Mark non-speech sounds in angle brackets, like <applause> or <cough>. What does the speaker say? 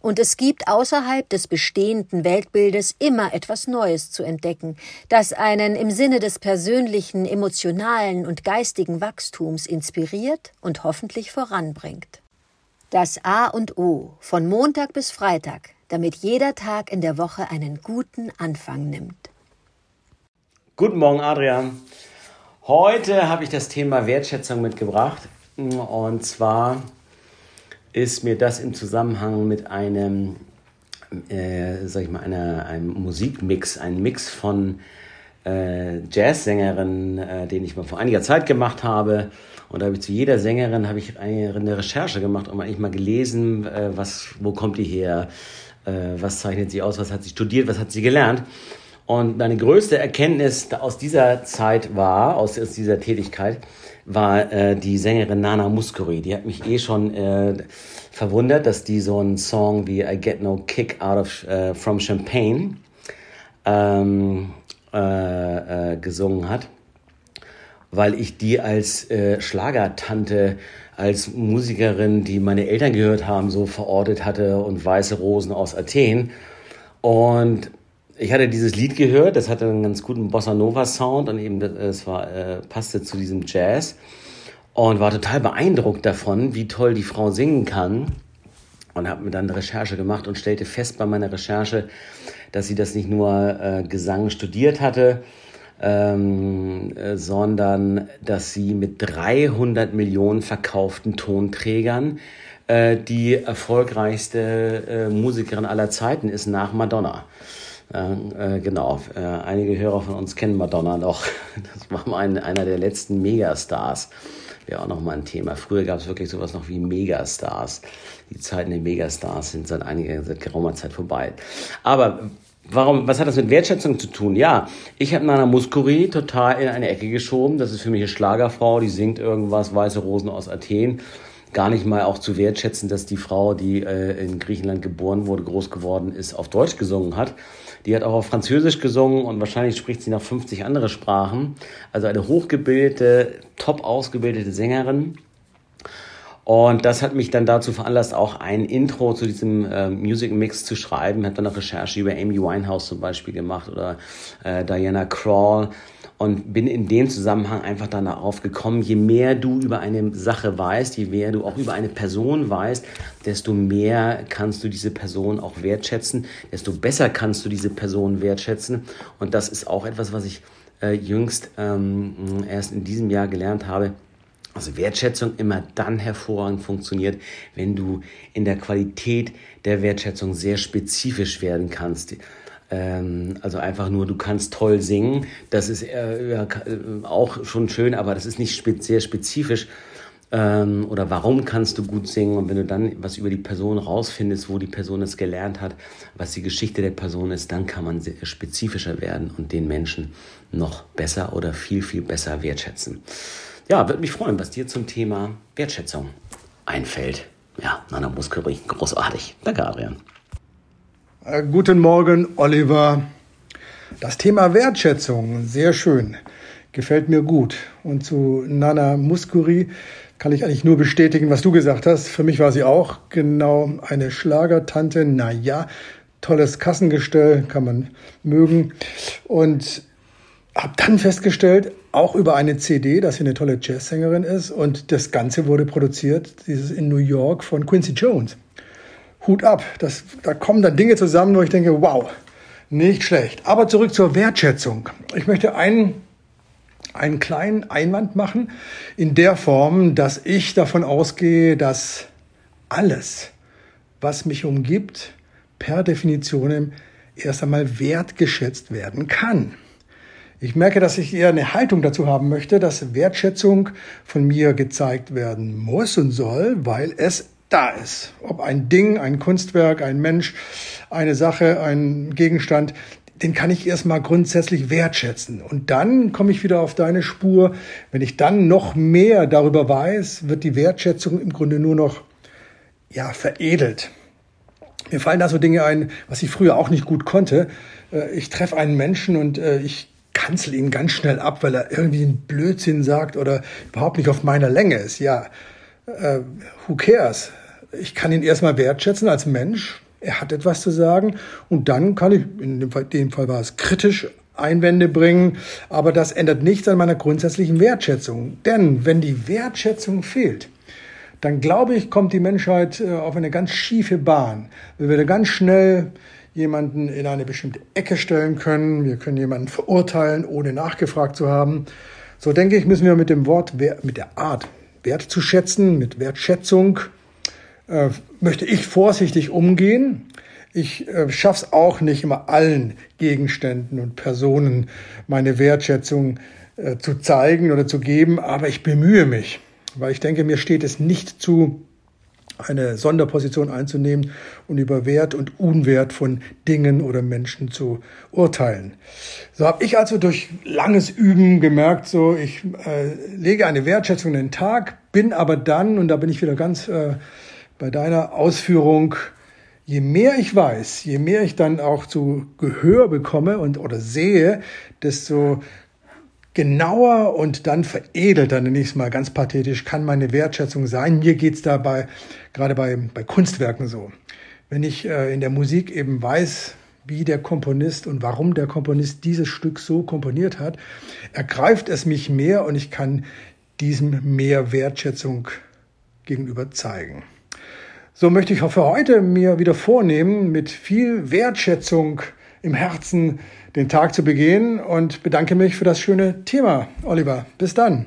und es gibt außerhalb des bestehenden Weltbildes immer etwas Neues zu entdecken, das einen im Sinne des persönlichen, emotionalen und geistigen Wachstums inspiriert und hoffentlich voranbringt. Das A und O von Montag bis Freitag, damit jeder Tag in der Woche einen guten Anfang nimmt. Guten Morgen, Adrian. Heute habe ich das Thema Wertschätzung mitgebracht. Und zwar ist mir das im Zusammenhang mit einem, äh, sag ich mal, einer, einem Musikmix, ein Mix von äh, Jazzsängerinnen, äh, den ich mal vor einiger Zeit gemacht habe. Und da habe ich zu jeder Sängerin habe ich eine Recherche gemacht und eigentlich mal gelesen, äh, was, wo kommt die her, äh, was zeichnet sie aus, was hat sie studiert, was hat sie gelernt. Und meine größte Erkenntnis aus dieser Zeit war, aus, aus dieser Tätigkeit, war äh, die Sängerin Nana Muscuri. Die hat mich eh schon äh, verwundert, dass die so einen Song wie I Get No Kick Out of äh, From Champagne ähm, äh, äh, gesungen hat, weil ich die als äh, Schlagertante, als Musikerin, die meine Eltern gehört haben, so verortet hatte und Weiße Rosen aus Athen. Und ich hatte dieses Lied gehört, das hatte einen ganz guten Bossa Nova Sound und eben es war äh, passte zu diesem Jazz und war total beeindruckt davon, wie toll die Frau singen kann und habe mir dann eine Recherche gemacht und stellte fest bei meiner Recherche, dass sie das nicht nur äh, Gesang studiert hatte, ähm, äh, sondern dass sie mit 300 Millionen verkauften Tonträgern äh, die erfolgreichste äh, Musikerin aller Zeiten ist nach Madonna. Äh, genau, äh, einige Hörer von uns kennen Madonna noch. <laughs> Das war ein, einer der letzten Megastars. Wäre auch nochmal ein Thema. Früher gab es wirklich sowas noch wie Megastars. Die Zeiten der Megastars sind seit einiger, seit geraumer Zeit vorbei. Aber Warum, was hat das mit Wertschätzung zu tun? Ja, ich habe Nana Muscuri total in eine Ecke geschoben. Das ist für mich eine Schlagerfrau, die singt irgendwas, Weiße Rosen aus Athen gar nicht mal auch zu wertschätzen, dass die Frau, die äh, in Griechenland geboren wurde, groß geworden ist, auf Deutsch gesungen hat. Die hat auch auf Französisch gesungen und wahrscheinlich spricht sie noch 50 andere Sprachen. Also eine hochgebildete, top ausgebildete Sängerin. Und das hat mich dann dazu veranlasst, auch ein Intro zu diesem äh, Music Mix zu schreiben. Habe dann eine Recherche über Amy Winehouse zum Beispiel gemacht oder äh, Diana Krall und bin in dem Zusammenhang einfach darauf gekommen, je mehr du über eine Sache weißt, je mehr du auch über eine Person weißt, desto mehr kannst du diese Person auch wertschätzen, desto besser kannst du diese Person wertschätzen. Und das ist auch etwas, was ich äh, jüngst ähm, erst in diesem Jahr gelernt habe. Also Wertschätzung immer dann hervorragend funktioniert, wenn du in der Qualität der Wertschätzung sehr spezifisch werden kannst. Ähm, also einfach nur, du kannst toll singen. Das ist äh, äh, auch schon schön, aber das ist nicht spe sehr spezifisch. Ähm, oder warum kannst du gut singen? Und wenn du dann was über die Person rausfindest, wo die Person es gelernt hat, was die Geschichte der Person ist, dann kann man spezifischer werden und den Menschen noch besser oder viel, viel besser wertschätzen. Ja, würde mich freuen, was dir zum Thema Wertschätzung einfällt. Ja, Nana Muskeri, großartig. Danke, Adrian. Äh, guten Morgen, Oliver. Das Thema Wertschätzung, sehr schön. Gefällt mir gut. Und zu Nana Muskuri kann ich eigentlich nur bestätigen, was du gesagt hast. Für mich war sie auch genau eine Schlagertante. Naja, tolles Kassengestell, kann man mögen. Und habe dann festgestellt, auch über eine CD, dass sie eine tolle Jazzsängerin ist. Und das Ganze wurde produziert, dieses in New York von Quincy Jones. Hut ab. Das, da kommen dann Dinge zusammen, wo ich denke, wow, nicht schlecht. Aber zurück zur Wertschätzung. Ich möchte einen, einen kleinen Einwand machen in der Form, dass ich davon ausgehe, dass alles, was mich umgibt, per Definition erst einmal wertgeschätzt werden kann. Ich merke, dass ich eher eine Haltung dazu haben möchte, dass Wertschätzung von mir gezeigt werden muss und soll, weil es da ist. Ob ein Ding, ein Kunstwerk, ein Mensch, eine Sache, ein Gegenstand, den kann ich erstmal grundsätzlich wertschätzen. Und dann komme ich wieder auf deine Spur. Wenn ich dann noch mehr darüber weiß, wird die Wertschätzung im Grunde nur noch, ja, veredelt. Mir fallen da so Dinge ein, was ich früher auch nicht gut konnte. Äh, ich treffe einen Menschen und äh, ich kanzel ihn ganz schnell ab, weil er irgendwie einen Blödsinn sagt oder überhaupt nicht auf meiner Länge ist. Ja, äh, who cares? Ich kann ihn erstmal wertschätzen als Mensch, er hat etwas zu sagen und dann kann ich, in dem Fall, dem Fall war es kritisch, Einwände bringen, aber das ändert nichts an meiner grundsätzlichen Wertschätzung. Denn wenn die Wertschätzung fehlt, dann glaube ich, kommt die Menschheit äh, auf eine ganz schiefe Bahn. Wir werden ganz schnell jemanden in eine bestimmte Ecke stellen können. Wir können jemanden verurteilen, ohne nachgefragt zu haben. So denke ich, müssen wir mit dem Wort, mit der Art Wert zu schätzen, mit Wertschätzung äh, möchte ich vorsichtig umgehen. Ich äh, schaffe es auch nicht immer allen Gegenständen und Personen meine Wertschätzung äh, zu zeigen oder zu geben, aber ich bemühe mich, weil ich denke, mir steht es nicht zu, eine Sonderposition einzunehmen und über Wert und Unwert von Dingen oder Menschen zu urteilen. So habe ich also durch langes Üben gemerkt, so ich äh, lege eine Wertschätzung in den Tag, bin aber dann, und da bin ich wieder ganz äh, bei deiner Ausführung, je mehr ich weiß, je mehr ich dann auch zu Gehör bekomme und oder sehe, desto genauer und dann veredelt, dann nenne mal ganz pathetisch, kann meine Wertschätzung sein. Mir geht's dabei gerade bei, bei Kunstwerken so. Wenn ich äh, in der Musik eben weiß, wie der Komponist und warum der Komponist dieses Stück so komponiert hat, ergreift es mich mehr und ich kann diesem mehr Wertschätzung gegenüber zeigen. So möchte ich auch für heute mir wieder vornehmen, mit viel Wertschätzung im Herzen den Tag zu begehen und bedanke mich für das schöne Thema, Oliver. Bis dann.